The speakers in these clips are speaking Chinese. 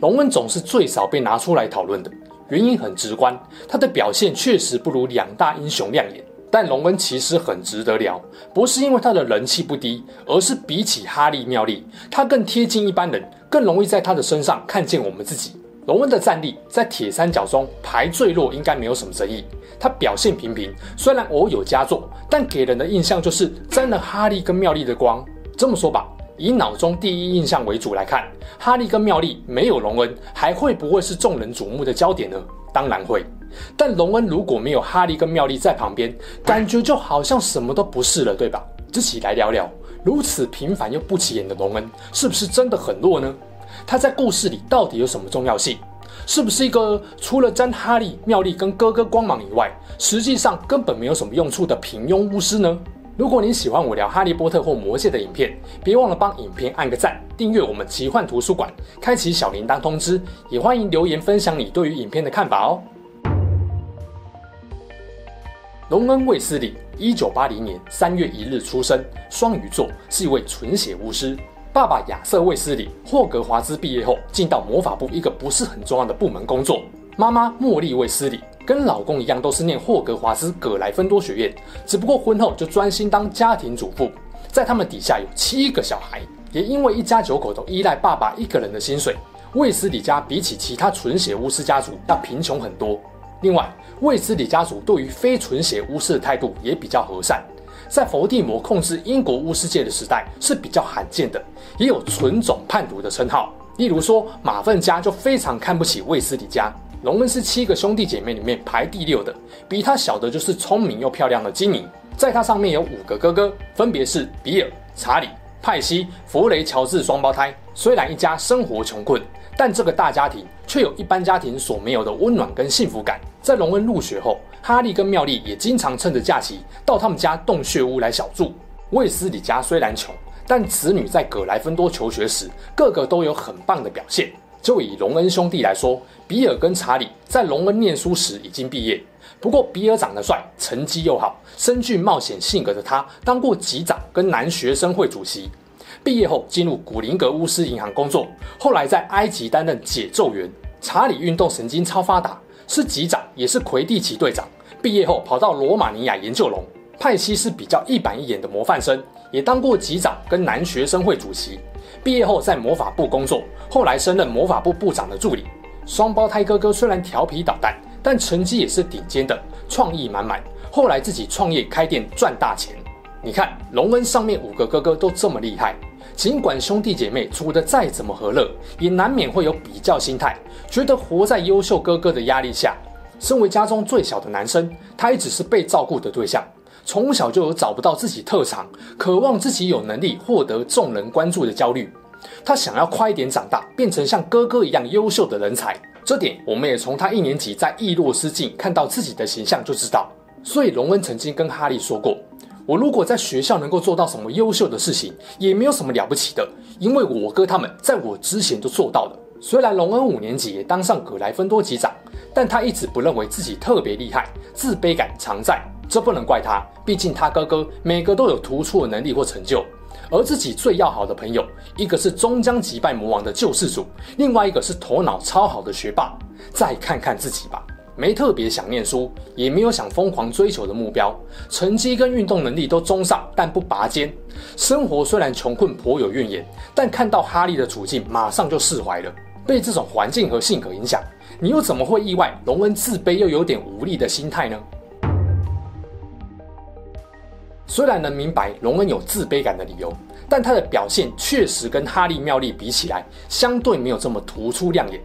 龙恩总是最少被拿出来讨论的，原因很直观，他的表现确实不如两大英雄亮眼。但龙恩其实很值得聊，不是因为他的人气不低，而是比起哈利、妙丽，他更贴近一般人，更容易在他的身上看见我们自己。龙恩的战力在铁三角中排最弱，应该没有什么争议。他表现平平，虽然偶有佳作，但给人的印象就是沾了哈利跟妙丽的光。这么说吧。以脑中第一印象为主来看，哈利跟妙丽没有荣恩，还会不会是众人瞩目的焦点呢？当然会。但荣恩如果没有哈利跟妙丽在旁边，感觉就好像什么都不是了，对吧？一起来聊聊，如此平凡又不起眼的荣恩，是不是真的很弱呢？他在故事里到底有什么重要性？是不是一个除了沾哈利、妙丽跟哥哥光芒以外，实际上根本没有什么用处的平庸巫师呢？如果你喜欢我聊哈利波特或魔戒的影片，别忘了帮影片按个赞，订阅我们奇幻图书馆，开启小铃铛通知，也欢迎留言分享你对于影片的看法哦。隆恩·卫斯理，一九八零年三月一日出生，双鱼座，是一位纯血巫师。爸爸亚瑟·卫斯理，霍格华兹毕业后进到魔法部一个不是很重要的部门工作。妈妈茉莉·卫斯理。跟老公一样，都是念霍格华兹葛莱芬多学院，只不过婚后就专心当家庭主妇。在他们底下有七个小孩，也因为一家九口都依赖爸爸一个人的薪水，卫斯理家比起其他纯血巫师家族要贫穷很多。另外，卫斯理家族对于非纯血巫师的态度也比较和善，在伏地魔控制英国巫师界的时代是比较罕见的，也有纯种叛徒的称号。例如说，马粪家就非常看不起卫斯理家。荣恩是七个兄弟姐妹里面排第六的，比他小的就是聪明又漂亮的金妮，在他上面有五个哥哥，分别是比尔、查理、派西、弗雷、乔治双胞胎。虽然一家生活穷困，但这个大家庭却有一般家庭所没有的温暖跟幸福感。在荣恩入学后，哈利跟妙丽也经常趁着假期到他们家洞穴屋来小住。卫斯理家虽然穷，但子女在葛莱芬多求学时，个个都有很棒的表现。就以隆恩兄弟来说，比尔跟查理在隆恩念书时已经毕业。不过比尔长得帅，成绩又好，深具冒险性格的他当过级长跟男学生会主席。毕业后进入古灵格巫师银行工作，后来在埃及担任解咒员。查理运动神经超发达，是级长也是魁地奇队长。毕业后跑到罗马尼亚研究龙。派西是比较一板一眼的模范生，也当过级长跟男学生会主席。毕业后在魔法部工作，后来升任魔法部部长的助理。双胞胎哥哥虽然调皮捣蛋，但成绩也是顶尖的，创意满满。后来自己创业开店赚大钱。你看，龙恩上面五个哥哥都这么厉害，尽管兄弟姐妹处得再怎么和乐，也难免会有比较心态，觉得活在优秀哥哥的压力下。身为家中最小的男生，他一直是被照顾的对象。从小就有找不到自己特长，渴望自己有能力获得众人关注的焦虑。他想要快一点长大，变成像哥哥一样优秀的人才。这点我们也从他一年级在易洛斯境看到自己的形象就知道。所以隆恩曾经跟哈利说过：“我如果在学校能够做到什么优秀的事情，也没有什么了不起的，因为我哥他们在我之前就做到了。”虽然隆恩五年级也当上葛莱芬多级长，但他一直不认为自己特别厉害，自卑感常在。这不能怪他，毕竟他哥哥每个都有突出的能力或成就，而自己最要好的朋友，一个是终将击败魔王的救世主，另外一个是头脑超好的学霸。再看看自己吧，没特别想念书，也没有想疯狂追求的目标，成绩跟运动能力都中上，但不拔尖。生活虽然穷困颇有怨言，但看到哈利的处境，马上就释怀了。被这种环境和性格影响，你又怎么会意外荣恩自卑又有点无力的心态呢？虽然能明白荣恩有自卑感的理由，但他的表现确实跟哈利、妙丽比起来，相对没有这么突出亮眼。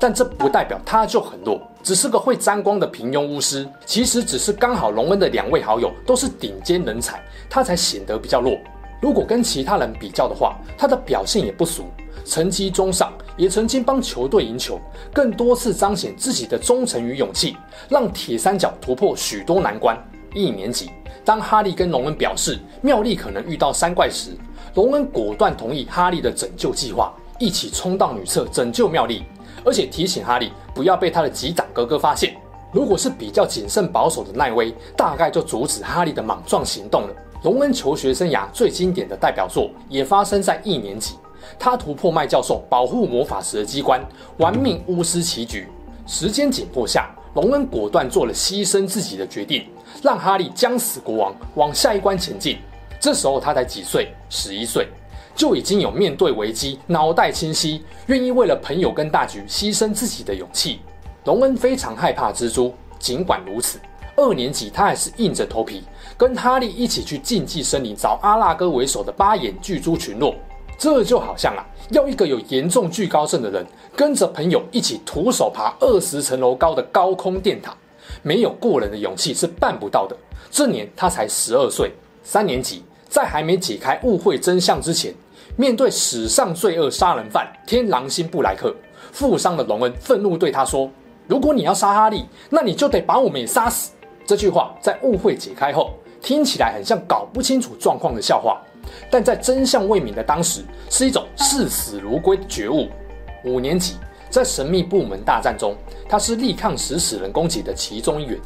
但这不代表他就很弱，只是个会沾光的平庸巫师。其实只是刚好荣恩的两位好友都是顶尖人才，他才显得比较弱。如果跟其他人比较的话，他的表现也不俗，成绩中上，也曾经帮球队赢球，更多次彰显自己的忠诚与勇气，让铁三角突破许多难关。一年级，当哈利跟龙恩表示妙丽可能遇到山怪时，龙恩果断同意哈利的拯救计划，一起冲到女厕拯救妙丽，而且提醒哈利不要被他的级长哥哥发现。如果是比较谨慎保守的奈威，大概就阻止哈利的莽撞行动了。龙恩求学生涯最经典的代表作也发生在一年级。他突破麦教授保护魔法石的机关，玩命巫师棋局。时间紧迫下，龙恩果断做了牺牲自己的决定，让哈利将死国王往下一关前进。这时候他才几岁？十一岁，就已经有面对危机脑袋清晰、愿意为了朋友跟大局牺牲自己的勇气。隆恩非常害怕蜘蛛，尽管如此，二年级他还是硬着头皮跟哈利一起去禁忌森林找阿拉哥为首的八眼巨蛛群落。这就好像啊，要一个有严重惧高症的人跟着朋友一起徒手爬二十层楼高的高空电塔，没有过人的勇气是办不到的。这年他才十二岁，三年级，在还没解开误会真相之前，面对史上罪恶杀人犯天狼星布莱克，负伤的隆恩愤怒对他说：“如果你要杀哈利，那你就得把我们也杀死。”这句话在误会解开后，听起来很像搞不清楚状况的笑话。但在真相未明的当时，是一种视死如归的觉悟。五年级，在神秘部门大战中，他是力抗食死人攻击的其中一员。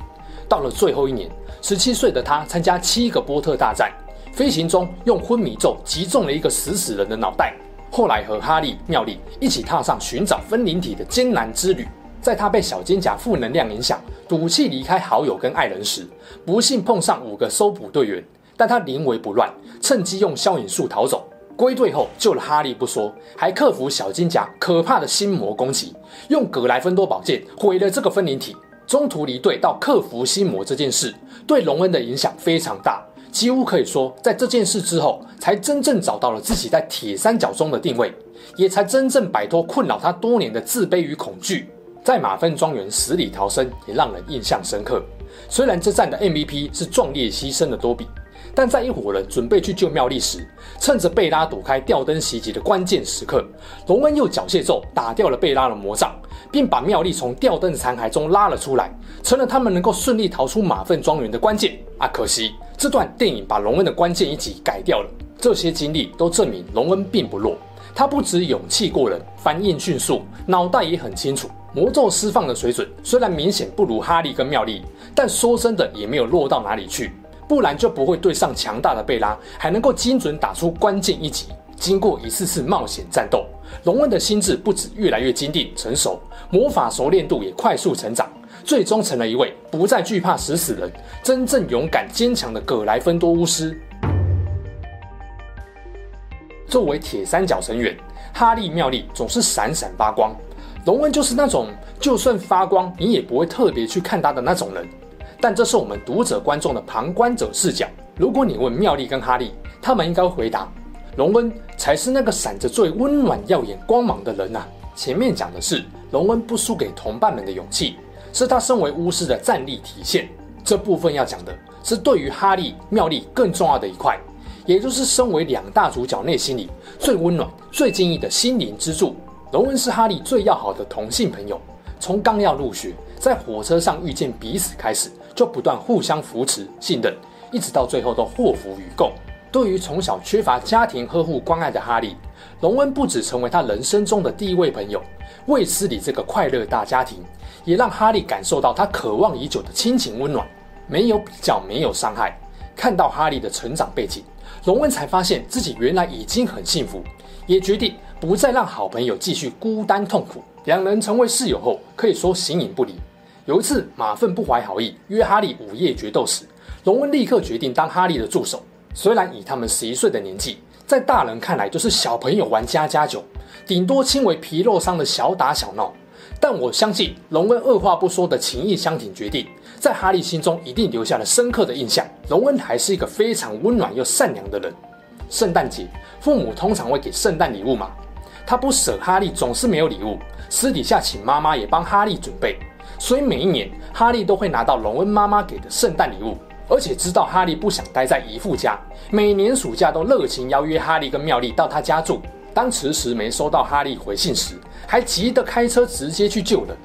到了最后一年，十七岁的他参加七个波特大战，飞行中用昏迷咒击中了一个食死人的脑袋。后来和哈利、妙丽一起踏上寻找分灵体的艰难之旅。在他被小金甲负能量影响，赌气离开好友跟爱人时，不幸碰上五个搜捕队员。但他临危不乱，趁机用消影术逃走。归队后救了哈利不说，还克服小金甲可怕的心魔攻击，用葛莱芬多宝剑毁了这个分灵体。中途离队到克服心魔这件事，对隆恩的影响非常大，几乎可以说在这件事之后，才真正找到了自己在铁三角中的定位，也才真正摆脱困扰他多年的自卑与恐惧。在马粪庄园死里逃生，也让人印象深刻。虽然这战的 MVP 是壮烈牺牲的多比。但在一伙人准备去救妙丽时，趁着贝拉躲开吊灯袭击的关键时刻，龙恩用缴械咒打掉了贝拉的魔杖，并把妙丽从吊灯残骸中拉了出来，成了他们能够顺利逃出马粪庄园的关键。啊，可惜这段电影把龙恩的关键一击改掉了。这些经历都证明龙恩并不弱，他不止勇气过人，反应迅速，脑袋也很清楚。魔咒释放的水准虽然明显不如哈利跟妙丽，但说真的也没有弱到哪里去。不然就不会对上强大的贝拉，还能够精准打出关键一击。经过一次次冒险战斗，龙恩的心智不止越来越坚定成熟，魔法熟练度也快速成长，最终成了一位不再惧怕食死人、真正勇敢坚强的葛莱芬多巫师。作为铁三角成员，哈利、妙丽总是闪闪发光，龙恩就是那种就算发光，你也不会特别去看他的那种人。但这是我们读者观众的旁观者视角。如果你问妙丽跟哈利，他们应该回答：荣恩才是那个闪着最温暖耀眼光芒的人呐、前面讲的是荣恩不输给同伴们的勇气，是他身为巫师的战力体现。这部分要讲的是对于哈利、妙丽更重要的一块，也就是身为两大主角内心里最温暖、最坚毅的心灵支柱。荣恩是哈利最要好的同性朋友，从刚要入学，在火车上遇见彼此开始。就不断互相扶持、信任，一直到最后都祸福与共。对于从小缺乏家庭呵护关爱的哈利，荣恩不止成为他人生中的第一位朋友，卫斯理这个快乐大家庭，也让哈利感受到他渴望已久的亲情温暖。没有比较，没有伤害。看到哈利的成长背景，荣恩才发现自己原来已经很幸福，也决定不再让好朋友继续孤单痛苦。两人成为室友后，可以说形影不离。有一次，马粪不怀好意约哈利午夜决斗时，龙恩立刻决定当哈利的助手。虽然以他们十一岁的年纪，在大人看来就是小朋友玩家家酒，顶多轻微皮肉伤的小打小闹，但我相信龙恩二话不说的情义相挺决定，在哈利心中一定留下了深刻的印象。龙恩还是一个非常温暖又善良的人。圣诞节，父母通常会给圣诞礼物嘛，他不舍哈利总是没有礼物，私底下请妈妈也帮哈利准备。所以每一年，哈利都会拿到荣恩妈妈给的圣诞礼物，而且知道哈利不想待在姨父家，每年暑假都热情邀约哈利跟妙丽到他家住。当迟迟没收到哈利回信时，还急得开车直接去救人。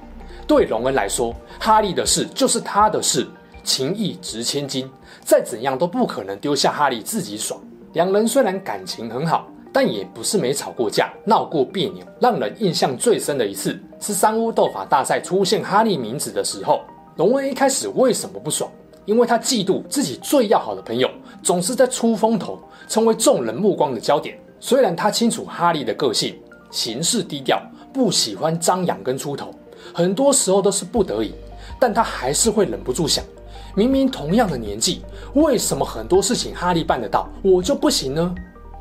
对荣恩来说，哈利的事就是他的事，情义值千金，再怎样都不可能丢下哈利自己爽。两人虽然感情很好，但也不是没吵过架、闹过别扭。让人印象最深的一次是三巫斗法大赛出现哈利名字的时候，龙恩一开始为什么不爽？因为他嫉妒自己最要好的朋友总是在出风头，成为众人目光的焦点。虽然他清楚哈利的个性，行事低调，不喜欢张扬跟出头。很多时候都是不得已，但他还是会忍不住想：明明同样的年纪，为什么很多事情哈利办得到，我就不行呢？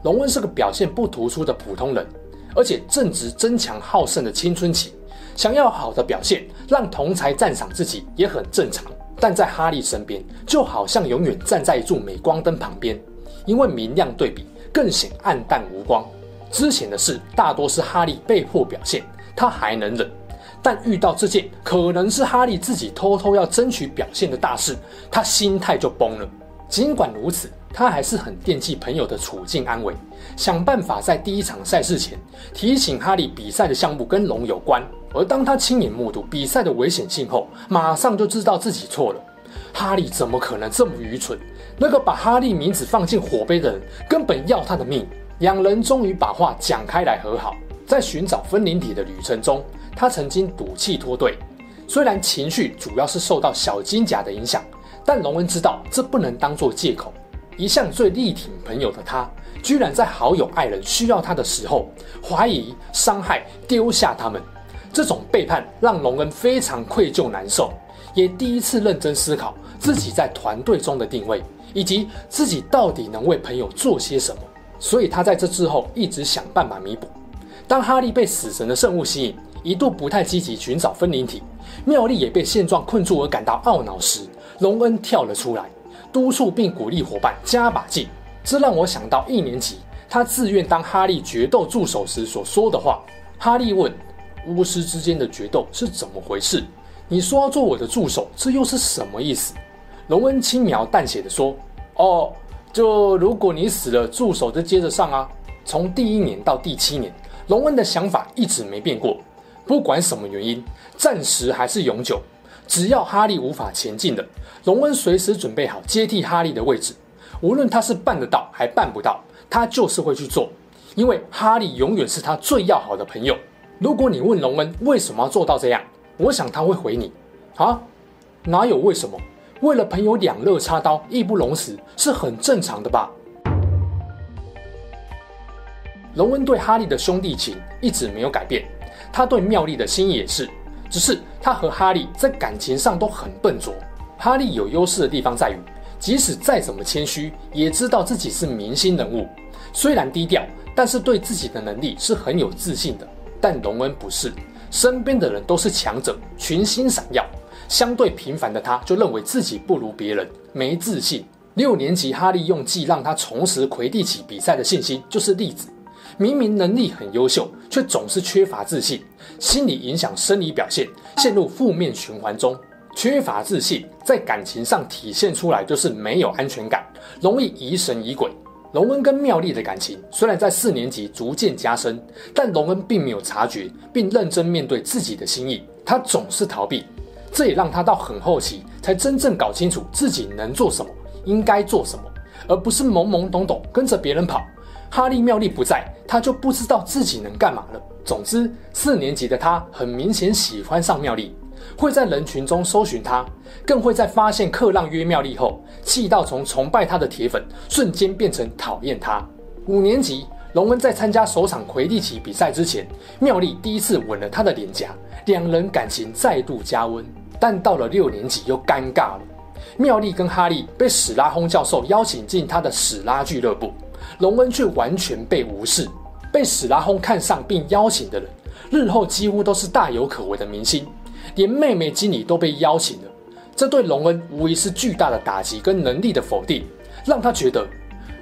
龙恩是个表现不突出的普通人，而且正值争强好胜的青春期，想要好的表现，让同才赞赏自己也很正常。但在哈利身边，就好像永远站在一柱镁光灯旁边，因为明亮对比，更显暗淡无光。之前的事大多是哈利被迫表现，他还能忍。但遇到这件可能是哈利自己偷偷要争取表现的大事，他心态就崩了。尽管如此，他还是很惦记朋友的处境安危，想办法在第一场赛事前提醒哈利比赛的项目跟龙有关。而当他亲眼目睹比赛的危险性后，马上就知道自己错了。哈利怎么可能这么愚蠢？那个把哈利名字放进火杯的人，根本要他的命。两人终于把话讲开来和好，在寻找分灵体的旅程中。他曾经赌气脱队，虽然情绪主要是受到小金甲的影响，但龙恩知道这不能当作借口。一向最力挺朋友的他，居然在好友爱人需要他的时候，怀疑、伤害、丢下他们。这种背叛让荣恩非常愧疚难受，也第一次认真思考自己在团队中的定位，以及自己到底能为朋友做些什么。所以他在这之后一直想办法弥补。当哈利被死神的圣物吸引，一度不太积极寻找分灵体，妙丽也被现状困住而感到懊恼时，荣恩跳了出来，督促并鼓励伙伴加把劲。这让我想到一年级他自愿当哈利决斗助手时所说的话。哈利问：“巫师之间的决斗是怎么回事？你说要做我的助手，这又是什么意思？”龙恩轻描淡写的说：“哦，就如果你死了，助手就接着上啊。”从第一年到第七年，龙恩的想法一直没变过。不管什么原因，暂时还是永久，只要哈利无法前进的，荣恩随时准备好接替哈利的位置。无论他是办得到还办不到，他就是会去做，因为哈利永远是他最要好的朋友。如果你问荣恩为什么要做到这样，我想他会回你：啊，哪有为什么？为了朋友两肋插刀，义不容辞是很正常的吧？荣恩对哈利的兄弟情一直没有改变。他对妙丽的心意也是，只是他和哈利在感情上都很笨拙。哈利有优势的地方在于，即使再怎么谦虚，也知道自己是明星人物。虽然低调，但是对自己的能力是很有自信的。但荣恩不是，身边的人都是强者，群星闪耀。相对平凡的他，就认为自己不如别人，没自信。六年级，哈利用计让他重拾魁地奇比赛的信心，就是例子。明明能力很优秀，却总是缺乏自信，心理影响生理表现，陷入负面循环中。缺乏自信在感情上体现出来，就是没有安全感，容易疑神疑鬼。荣恩跟妙丽的感情虽然在四年级逐渐加深，但龙恩并没有察觉，并认真面对自己的心意。他总是逃避，这也让他到很后期才真正搞清楚自己能做什么，应该做什么，而不是懵懵懂懂跟着别人跑。哈利妙丽不在，他就不知道自己能干嘛了。总之，四年级的他很明显喜欢上妙丽，会在人群中搜寻她，更会在发现克浪约妙丽后，气到从崇拜她的铁粉瞬间变成讨厌她。五年级，龙恩在参加首场魁地奇比赛之前，妙丽第一次吻了他的脸颊，两人感情再度加温。但到了六年级又尴尬了，妙丽跟哈利被史拉轰教授邀请进他的史拉俱乐部。隆恩却完全被无视，被史拉轰看上并邀请的人，日后几乎都是大有可为的明星，连妹妹经理都被邀请了。这对隆恩无疑是巨大的打击跟能力的否定，让他觉得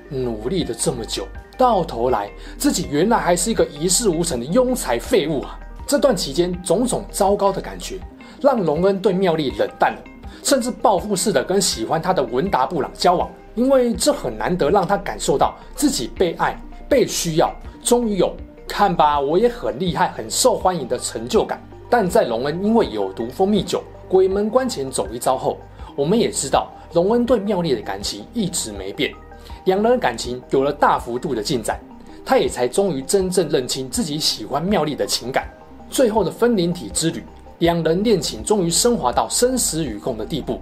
努力了这么久，到头来自己原来还是一个一事无成的庸才废物啊！这段期间种种糟糕的感觉，让隆恩对妙丽冷淡了，甚至报复式的跟喜欢他的文达布朗交往。因为这很难得让他感受到自己被爱、被需要，终于有看吧，我也很厉害，很受欢迎的成就感。但在隆恩因为有毒蜂蜜酒鬼门关前走一遭后，我们也知道隆恩对妙丽的感情一直没变，两人的感情有了大幅度的进展，他也才终于真正认清自己喜欢妙丽的情感。最后的分灵体之旅，两人恋情终于升华到生死与共的地步，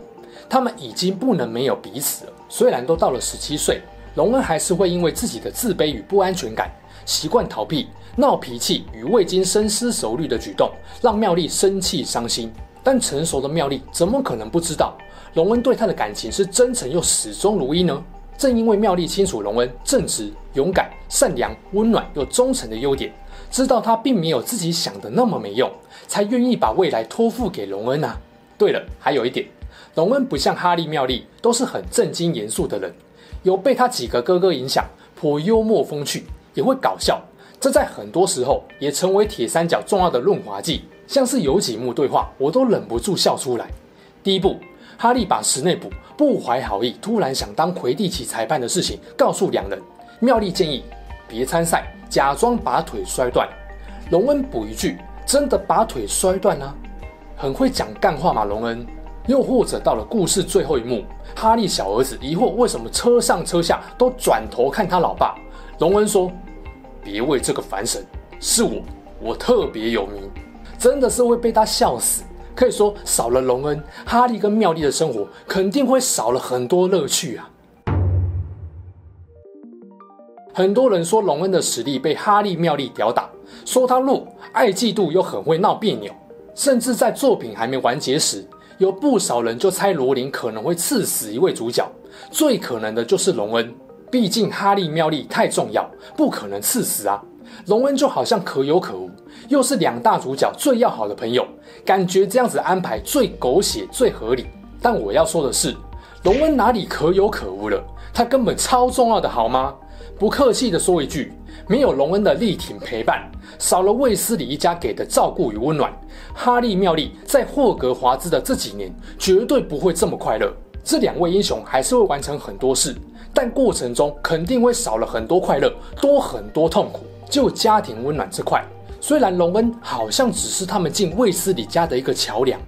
他们已经不能没有彼此了。虽然都到了十七岁，隆恩还是会因为自己的自卑与不安全感，习惯逃避。闹脾气与未经深思熟虑的举动，让妙丽生气伤心。但成熟的妙丽怎么可能不知道隆恩对她的感情是真诚又始终如一呢？正因为妙丽清楚隆恩正直、勇敢、善良、温暖又忠诚的优点，知道他并没有自己想的那么没用，才愿意把未来托付给隆恩啊。对了，还有一点，隆恩不像哈利、妙丽都是很正经严肃的人，有被他几个哥哥影响，颇幽默风趣，也会搞笑。这在很多时候也成为铁三角重要的润滑剂，像是有几幕对话，我都忍不住笑出来。第一部，哈利把史内普不怀好意，突然想当魁地奇裁判的事情告诉两人，妙丽建议别参赛，假装把腿摔断。隆恩补一句：“真的把腿摔断啊？”很会讲干话嘛，隆恩。又或者到了故事最后一幕，哈利小儿子疑惑为什么车上车下都转头看他老爸，隆恩说。别为这个烦神，是我，我特别有名，真的是会被他笑死。可以说，少了隆恩，哈利跟妙丽的生活肯定会少了很多乐趣啊。很多人说隆恩的实力被哈利、妙丽吊打，说他弱、爱嫉妒又很会闹别扭，甚至在作品还没完结时，有不少人就猜罗琳可能会刺死一位主角，最可能的就是隆恩。毕竟哈利、妙丽太重要，不可能刺死啊。隆恩就好像可有可无，又是两大主角最要好的朋友，感觉这样子安排最狗血、最合理。但我要说的是，隆恩哪里可有可无了？他根本超重要的，好吗？不客气的说一句，没有隆恩的力挺陪伴，少了卫斯理一家给的照顾与温暖，哈利、妙丽在霍格华兹的这几年绝对不会这么快乐。这两位英雄还是会完成很多事。但过程中肯定会少了很多快乐，多很多痛苦。就家庭温暖这块，虽然隆恩好像只是他们进卫斯理家的一个桥梁，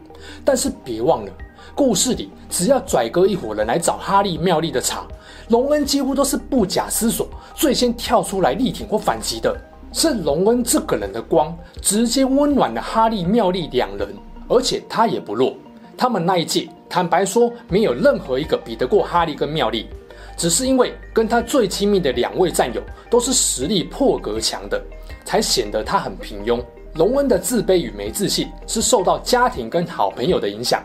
但是别忘了，故事里只要拽哥一伙人来找哈利、妙丽的茬，隆恩几乎都是不假思索，最先跳出来力挺或反击的。是隆恩这个人的光，直接温暖了哈利、妙丽两人，而且他也不弱。他们那一届，坦白说，没有任何一个比得过哈利跟妙丽。只是因为跟他最亲密的两位战友都是实力破格强的，才显得他很平庸。隆恩的自卑与没自信是受到家庭跟好朋友的影响，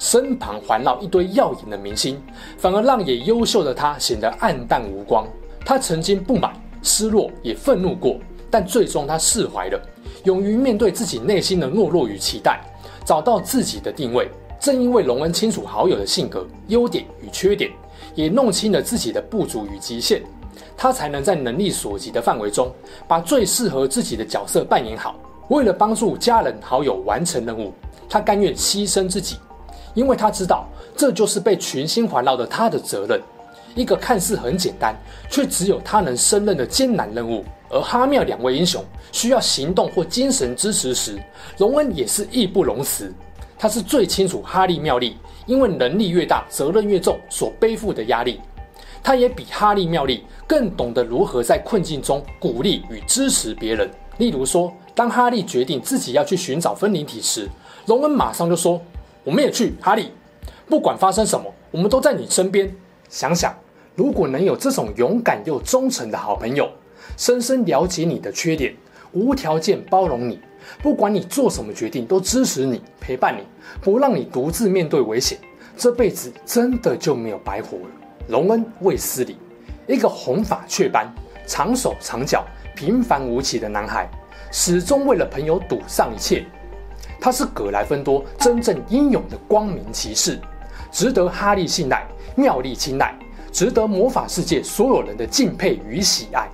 身旁环绕一堆耀眼的明星，反而让也优秀的他显得黯淡无光。他曾经不满、失落，也愤怒过，但最终他释怀了，勇于面对自己内心的懦弱与期待，找到自己的定位。正因为隆恩清楚好友的性格、优点与缺点。也弄清了自己的不足与极限，他才能在能力所及的范围中，把最适合自己的角色扮演好。为了帮助家人好友完成任务，他甘愿牺牲自己，因为他知道这就是被群星环绕的他的责任。一个看似很简单，却只有他能胜任的艰难任务。而哈妙两位英雄需要行动或精神支持时，隆恩也是义不容辞。他是最清楚哈利妙丽。因为能力越大，责任越重，所背负的压力，他也比哈利妙丽更懂得如何在困境中鼓励与支持别人。例如说，当哈利决定自己要去寻找分灵体时，隆恩马上就说：“我们也去，哈利，不管发生什么，我们都在你身边。”想想，如果能有这种勇敢又忠诚的好朋友，深深了解你的缺点，无条件包容你。不管你做什么决定，都支持你、陪伴你，不让你独自面对危险，这辈子真的就没有白活了。隆恩·卫斯理，一个红发雀斑、长手长脚、平凡无奇的男孩，始终为了朋友赌上一切。他是葛莱芬多真正英勇的光明骑士，值得哈利信赖、妙丽青睐，值得魔法世界所有人的敬佩与喜爱。